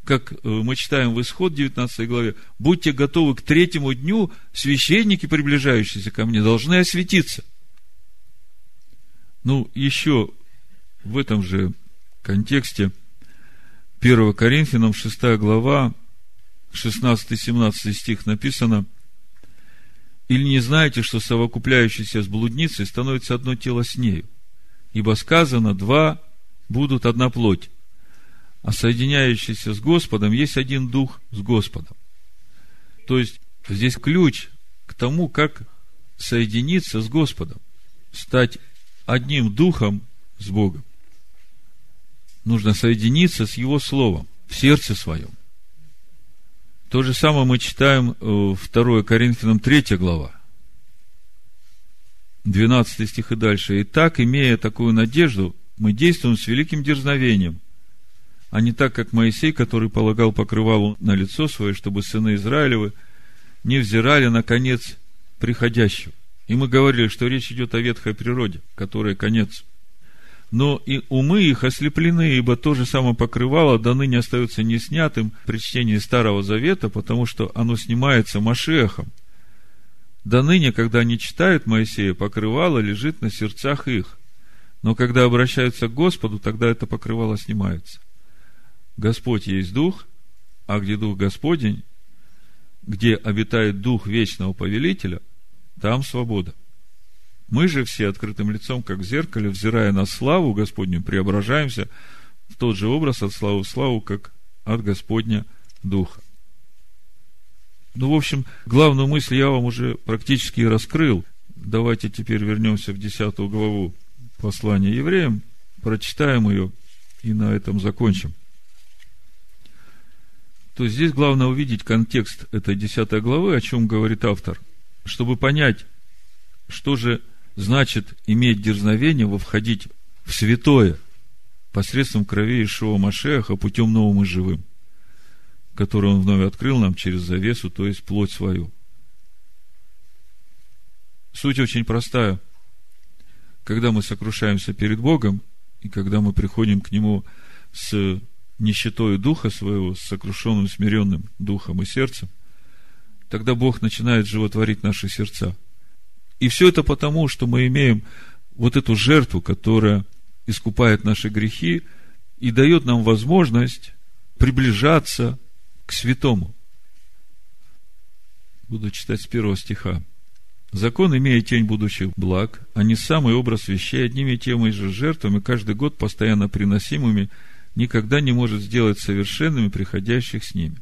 как э, мы читаем в Исход 19 главе, будьте готовы к третьему дню, священники, приближающиеся ко мне, должны осветиться. Ну, еще в этом же контексте 1 Коринфянам 6 глава 16-17 стих написано «Или не знаете, что совокупляющийся с блудницей становится одно тело с нею? Ибо сказано, два будут одна плоть. А соединяющийся с Господом есть один дух с Господом. То есть, здесь ключ к тому, как соединиться с Господом, стать одним духом с Богом. Нужно соединиться с Его Словом в сердце своем. То же самое мы читаем 2 э, Коринфянам 3 глава. 12 стих и дальше. «Итак, имея такую надежду, мы действуем с великим дерзновением, а не так, как Моисей, который полагал покрывалу на лицо свое, чтобы сыны Израилевы не взирали на конец приходящего. И мы говорили, что речь идет о ветхой природе, которая конец. Но и умы их ослеплены, ибо то же самое покрывало до ныне остается не снятым при чтении Старого Завета, потому что оно снимается Машехом. До ныне, когда они читают Моисея, покрывало лежит на сердцах их – но когда обращаются к Господу, тогда это покрывало снимается. Господь есть Дух, а где Дух Господень, где обитает Дух Вечного Повелителя, там свобода. Мы же все открытым лицом, как в зеркале, взирая на славу Господню, преображаемся в тот же образ от славы в славу, как от Господня Духа. Ну, в общем, главную мысль я вам уже практически раскрыл. Давайте теперь вернемся в десятую главу послание евреям, прочитаем ее и на этом закончим. То здесь главное увидеть контекст этой десятой главы, о чем говорит автор, чтобы понять, что же значит иметь дерзновение во входить в святое посредством крови Ишуа Машеха путем новым и живым, который он вновь открыл нам через завесу, то есть плоть свою. Суть очень простая – когда мы сокрушаемся перед Богом, и когда мы приходим к Нему с нищетой духа своего, с сокрушенным, смиренным духом и сердцем, тогда Бог начинает животворить наши сердца. И все это потому, что мы имеем вот эту жертву, которая искупает наши грехи и дает нам возможность приближаться к святому. Буду читать с первого стиха Закон, имея тень будущих благ, а не самый образ вещей, одними и теми же жертвами, каждый год постоянно приносимыми, никогда не может сделать совершенными приходящих с ними.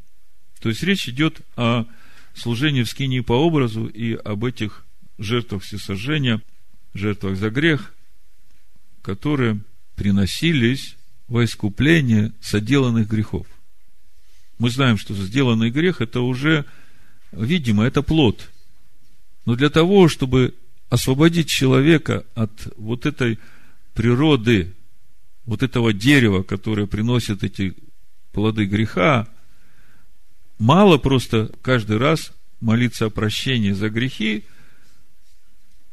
То есть речь идет о служении в скинии по образу и об этих жертвах всесожжения, жертвах за грех, которые приносились во искупление соделанных грехов. Мы знаем, что сделанный грех – это уже видимо, это плод. Но для того, чтобы освободить человека от вот этой природы, вот этого дерева, которое приносит эти плоды греха, мало просто каждый раз молиться о прощении за грехи,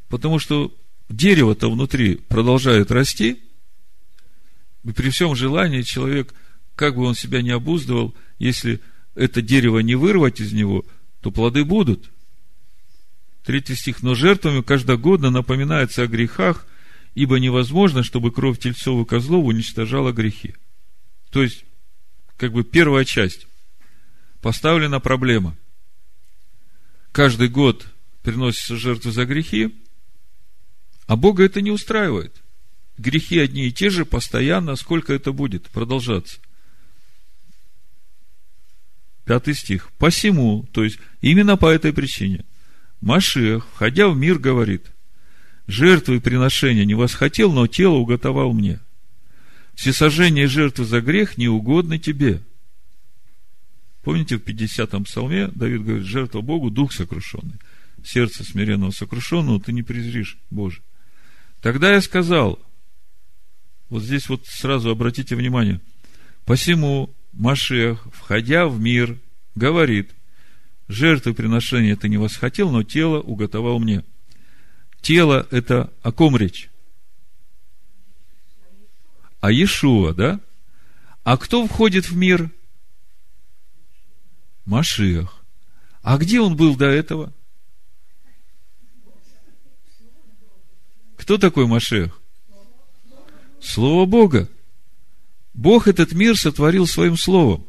потому что дерево-то внутри продолжает расти, и при всем желании человек, как бы он себя не обуздывал, если это дерево не вырвать из него – то плоды будут. Третий стих. Но жертвами каждогодно напоминается о грехах, ибо невозможно, чтобы кровь тельцов и козлов уничтожала грехи. То есть, как бы первая часть. Поставлена проблема. Каждый год приносится жертвы за грехи, а Бога это не устраивает. Грехи одни и те же постоянно, сколько это будет продолжаться. Пятый стих. Посему, то есть именно по этой причине, Машех, входя в мир, говорит, жертвы и приношения не восхотел, но тело уготовал мне. Всесожжение жертвы за грех не угодно тебе. Помните, в 50-м псалме Давид говорит, жертва Богу, дух сокрушенный. Сердце смиренного сокрушенного ты не презришь, Боже. Тогда я сказал, вот здесь вот сразу обратите внимание, посему Машех, входя в мир, говорит, жертвы приношения ты не восхотел, но тело уготовал мне. Тело – это о ком речь? А Иешуа, да? А кто входит в мир? Машиах. А где он был до этого? Кто такой Машех? Слово Бога. Бог этот мир сотворил своим словом.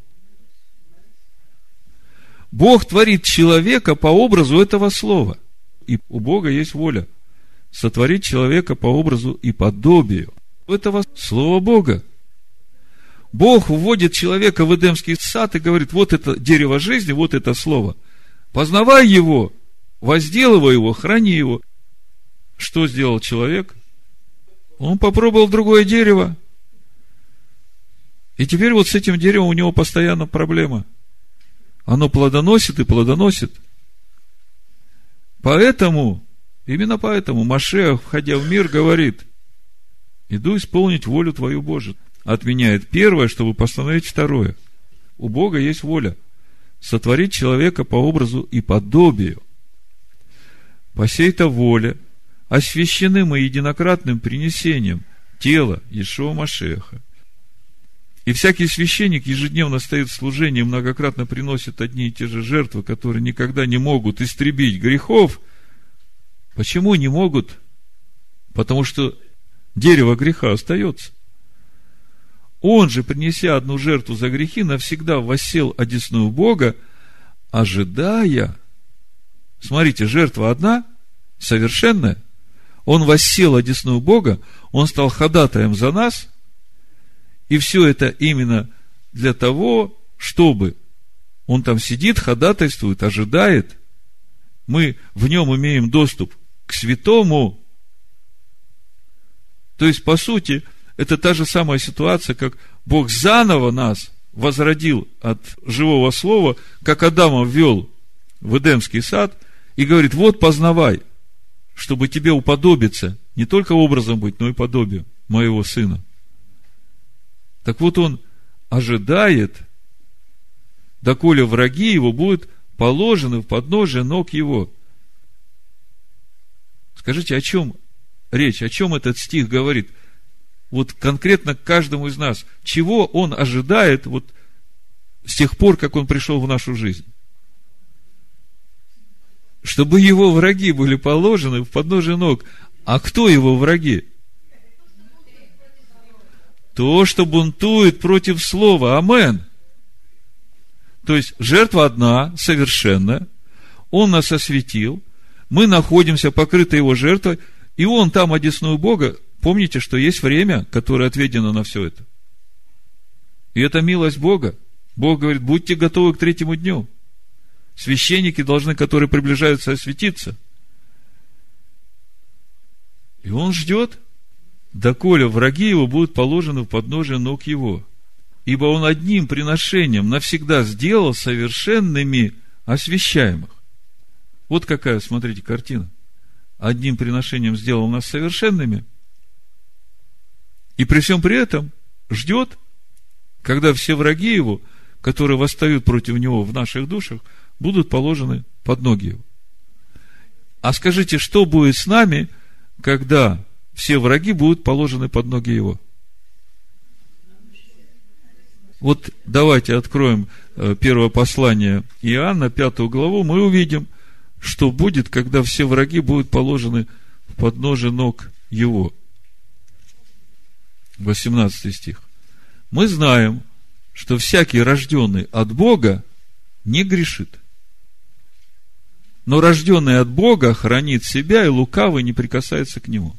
Бог творит человека по образу этого слова. И у Бога есть воля сотворить человека по образу и подобию этого слова Бога. Бог вводит человека в Эдемский сад и говорит, вот это дерево жизни, вот это слово. Познавай его, возделывай его, храни его. Что сделал человек? Он попробовал другое дерево, и теперь вот с этим деревом у него постоянно проблема. Оно плодоносит и плодоносит. Поэтому, именно поэтому Машех, входя в мир, говорит, иду исполнить волю твою Божию. Отменяет первое, чтобы постановить второе. У Бога есть воля сотворить человека по образу и подобию. По сей-то воле, освященым и единократным принесением тела Ишуа Машеха – и всякий священник ежедневно стоит в служении, многократно приносит одни и те же жертвы, которые никогда не могут истребить грехов. Почему не могут? Потому что дерево греха остается. Он же, принеся одну жертву за грехи, навсегда воссел одесную Бога, ожидая, смотрите, жертва одна, совершенная, он воссел одесную Бога, он стал ходатаем за нас, и все это именно для того, чтобы он там сидит, ходатайствует, ожидает. Мы в нем имеем доступ к святому. То есть, по сути, это та же самая ситуация, как Бог заново нас возродил от живого слова, как Адама ввел в Эдемский сад и говорит, вот познавай, чтобы тебе уподобиться, не только образом быть, но и подобием моего сына. Так вот он ожидает, доколе враги его будут положены в подножие ног его. Скажите, о чем речь, о чем этот стих говорит? Вот конкретно каждому из нас. Чего он ожидает вот с тех пор, как он пришел в нашу жизнь? Чтобы его враги были положены в подножие ног. А кто его враги? то, что бунтует против слова. Амен. То есть, жертва одна, совершенная. Он нас осветил. Мы находимся покрыты его жертвой, и он там одесную Бога. Помните, что есть время, которое отведено на все это. И это милость Бога. Бог говорит, будьте готовы к третьему дню. Священники должны, которые приближаются, осветиться. И он ждет, доколе враги его будут положены в подножие ног его. Ибо он одним приношением навсегда сделал совершенными освящаемых. Вот какая, смотрите, картина. Одним приношением сделал нас совершенными. И при всем при этом ждет, когда все враги его, которые восстают против него в наших душах, будут положены под ноги его. А скажите, что будет с нами, когда все враги будут положены под ноги его? Вот давайте откроем э, первое послание Иоанна, пятую главу, мы увидим, что будет, когда все враги будут положены в подножие ног его. 18 стих. Мы знаем, что всякий рожденный от Бога не грешит. Но рожденный от Бога хранит себя, и лукавый не прикасается к нему.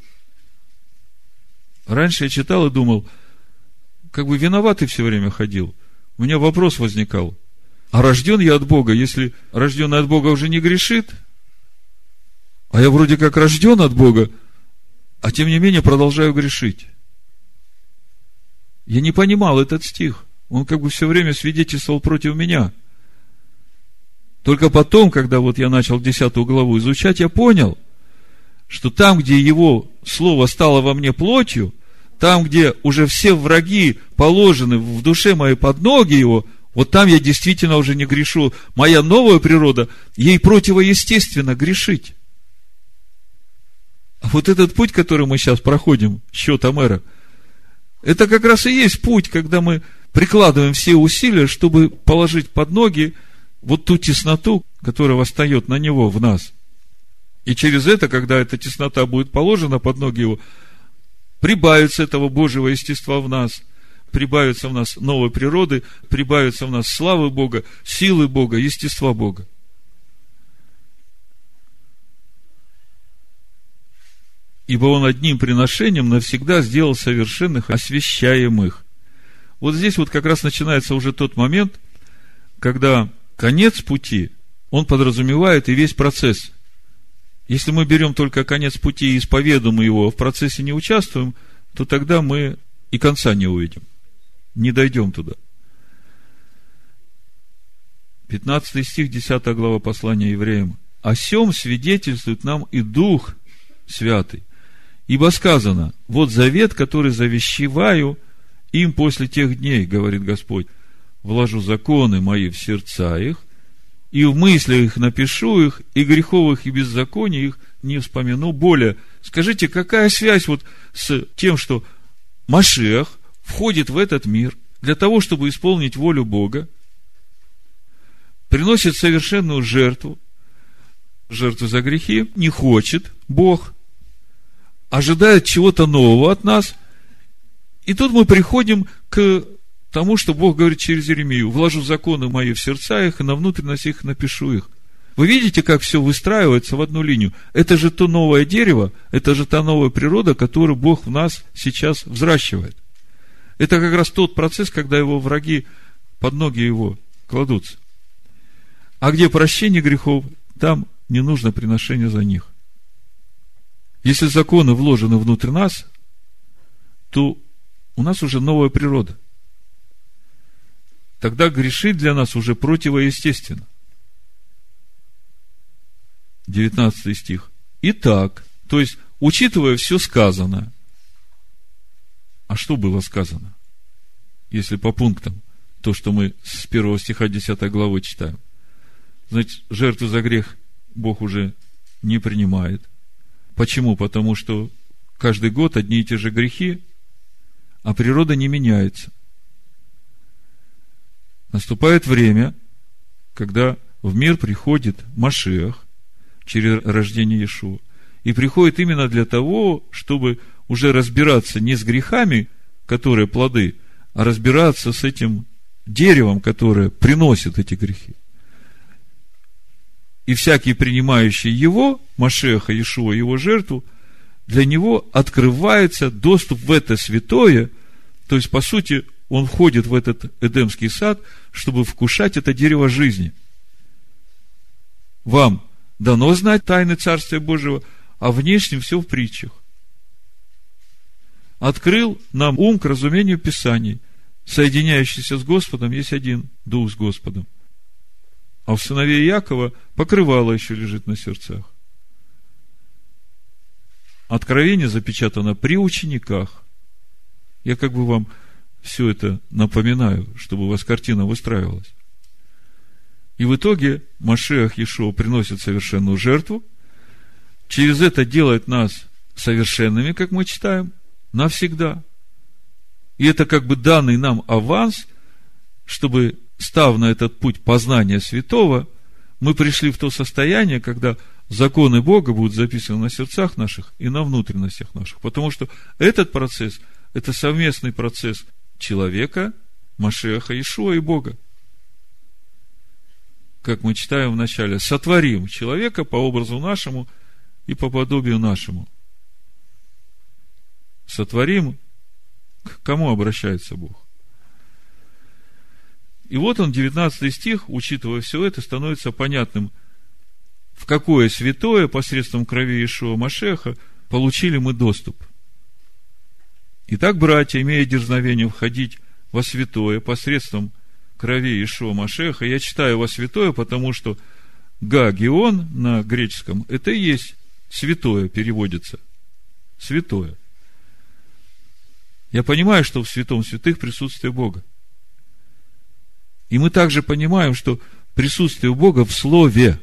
Раньше я читал и думал, как бы виноватый все время ходил. У меня вопрос возникал. А рожден я от Бога, если рожденный от Бога уже не грешит, а я вроде как рожден от Бога, а тем не менее продолжаю грешить. Я не понимал этот стих. Он как бы все время свидетельствовал против меня. Только потом, когда вот я начал десятую главу изучать, я понял, что там, где его слово стало во мне плотью, там, где уже все враги положены в душе моей под ноги его, вот там я действительно уже не грешу. Моя новая природа, ей противоестественно грешить. А вот этот путь, который мы сейчас проходим, счета мэра, это как раз и есть путь, когда мы прикладываем все усилия, чтобы положить под ноги вот ту тесноту, которая восстает на него в нас. И через это, когда эта теснота будет положена под ноги его, прибавится этого Божьего естества в нас, прибавится в нас новой природы, прибавится в нас славы Бога, силы Бога, естества Бога. Ибо он одним приношением навсегда сделал совершенных, освящаемых. Вот здесь вот как раз начинается уже тот момент, когда конец пути, он подразумевает и весь процесс. Если мы берем только конец пути и исповедуем его, а в процессе не участвуем, то тогда мы и конца не увидим. Не дойдем туда. 15 стих, 10 глава послания евреям. О сем свидетельствует нам и Дух Святый. Ибо сказано, вот завет, который завещеваю им после тех дней, говорит Господь, вложу законы мои в сердца их, и в мыслях их напишу их, и греховых и беззаконий их не вспомяну более. Скажите, какая связь вот с тем, что Машех входит в этот мир для того, чтобы исполнить волю Бога, приносит совершенную жертву, жертву за грехи, не хочет Бог, ожидает чего-то нового от нас. И тут мы приходим к тому, что Бог говорит через Еремию, вложу законы мои в сердца их, и на внутренность их напишу их. Вы видите, как все выстраивается в одну линию? Это же то новое дерево, это же та новая природа, которую Бог в нас сейчас взращивает. Это как раз тот процесс, когда его враги под ноги его кладутся. А где прощение грехов, там не нужно приношение за них. Если законы вложены внутрь нас, то у нас уже новая природа. Тогда грешить для нас уже противоестественно. 19 стих. Итак, то есть, учитывая все сказанное, а что было сказано? Если по пунктам, то, что мы с первого стиха 10 главы читаем. Значит, жертву за грех Бог уже не принимает. Почему? Потому что каждый год одни и те же грехи, а природа не меняется. Наступает время, когда в мир приходит Машиах через рождение Иешуа. И приходит именно для того, чтобы уже разбираться не с грехами, которые плоды, разбираться с этим деревом, которое приносит эти грехи. И всякий, принимающий его, Машеха, Иешуа, его жертву, для него открывается доступ в это святое, то есть, по сути, он входит в этот Эдемский сад, чтобы вкушать это дерево жизни. Вам дано знать тайны Царствия Божьего, а внешнем все в притчах. Открыл нам ум к разумению Писаний. Соединяющийся с Господом есть один Дух с Господом. А у сыновей Якова покрывало еще лежит на сердцах. Откровение запечатано при учениках. Я как бы вам все это напоминаю, чтобы у вас картина выстраивалась. И в итоге Машех Ешо приносит совершенную жертву, через это делает нас совершенными, как мы читаем, навсегда. И это как бы данный нам аванс, чтобы, став на этот путь познания святого, мы пришли в то состояние, когда законы Бога будут записаны на сердцах наших и на внутренностях наших. Потому что этот процесс – это совместный процесс человека, Машеха, Ишуа и Бога. Как мы читаем в начале, сотворим человека по образу нашему и по подобию нашему. Сотворим, к кому обращается Бог? И вот он, 19 стих, учитывая все это, становится понятным, в какое святое посредством крови Ишуа Машеха получили мы доступ – Итак, братья, имея дерзновение входить во святое посредством крови Ишуа Машеха, я читаю во святое, потому что Гагион на греческом, это и есть святое переводится. Святое. Я понимаю, что в святом святых присутствие Бога. И мы также понимаем, что присутствие Бога в Слове.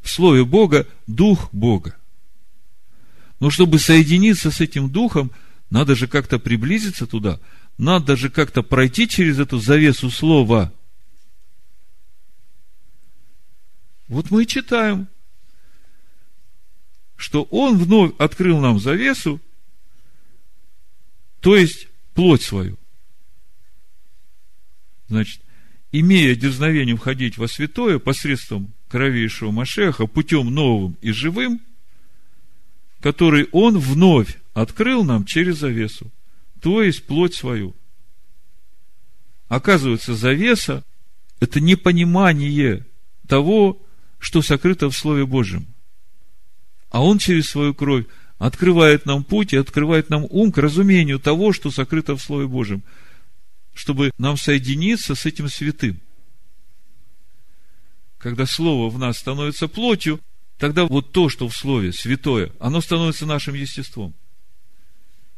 В Слове Бога Дух Бога. Но чтобы соединиться с этим духом, надо же как-то приблизиться туда, надо же как-то пройти через эту завесу слова. Вот мы и читаем, что Он вновь открыл нам завесу, то есть плоть свою. Значит, имея дерзновение входить во святое посредством кровейшего Машеха путем новым и живым – который Он вновь открыл нам через завесу, то есть плоть свою. Оказывается, завеса – это непонимание того, что сокрыто в Слове Божьем. А Он через свою кровь открывает нам путь и открывает нам ум к разумению того, что сокрыто в Слове Божьем, чтобы нам соединиться с этим святым. Когда Слово в нас становится плотью – тогда вот то, что в Слове святое, оно становится нашим естеством.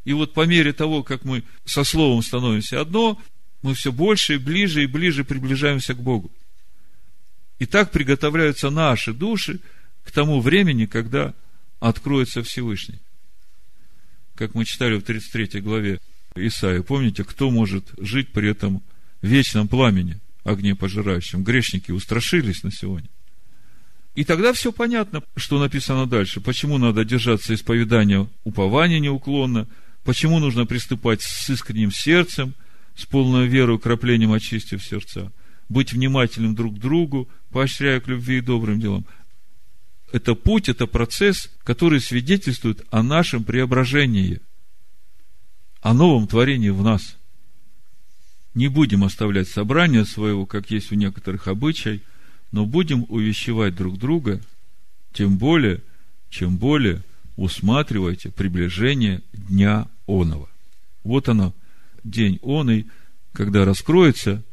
И вот по мере того, как мы со Словом становимся одно, мы все больше и ближе и ближе приближаемся к Богу. И так приготовляются наши души к тому времени, когда откроется Всевышний. Как мы читали в 33 главе Исаия, помните, кто может жить при этом вечном пламени, огне пожирающем? Грешники устрашились на сегодня. И тогда все понятно, что написано дальше. Почему надо держаться исповедания упования неуклонно, почему нужно приступать с искренним сердцем, с полной верой, краплением очистив сердца, быть внимательным друг к другу, поощряя к любви и добрым делам. Это путь, это процесс, который свидетельствует о нашем преображении, о новом творении в нас. Не будем оставлять собрание своего, как есть у некоторых обычай – но будем увещевать друг друга, тем более, чем более усматривайте приближение Дня Онова. Вот оно, день Оный, когда раскроется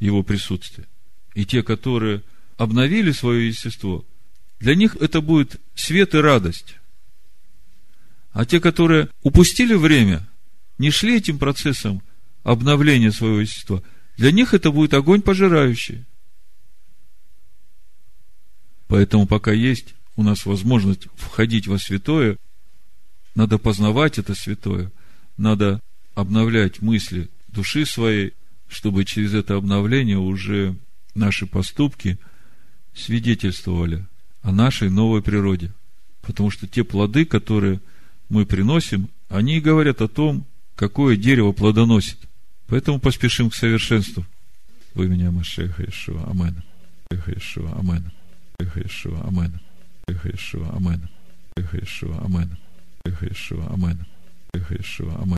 его присутствие. И те, которые обновили свое естество, для них это будет свет и радость. А те, которые упустили время, не шли этим процессом обновления своего естества, для них это будет огонь пожирающий. Поэтому пока есть у нас возможность входить во святое, надо познавать это святое, надо обновлять мысли души своей, чтобы через это обновление уже наши поступки свидетельствовали о нашей новой природе. Потому что те плоды, которые мы приносим, они говорят о том, какое дерево плодоносит. Поэтому поспешим к совершенству. В имени Машеха Ишуа. Аминь. Иешуа, Амен. Иешуа, Амен. Иешуа, Амен. Иешуа, Амен. Иешуа, Амен. Иешуа, Амен.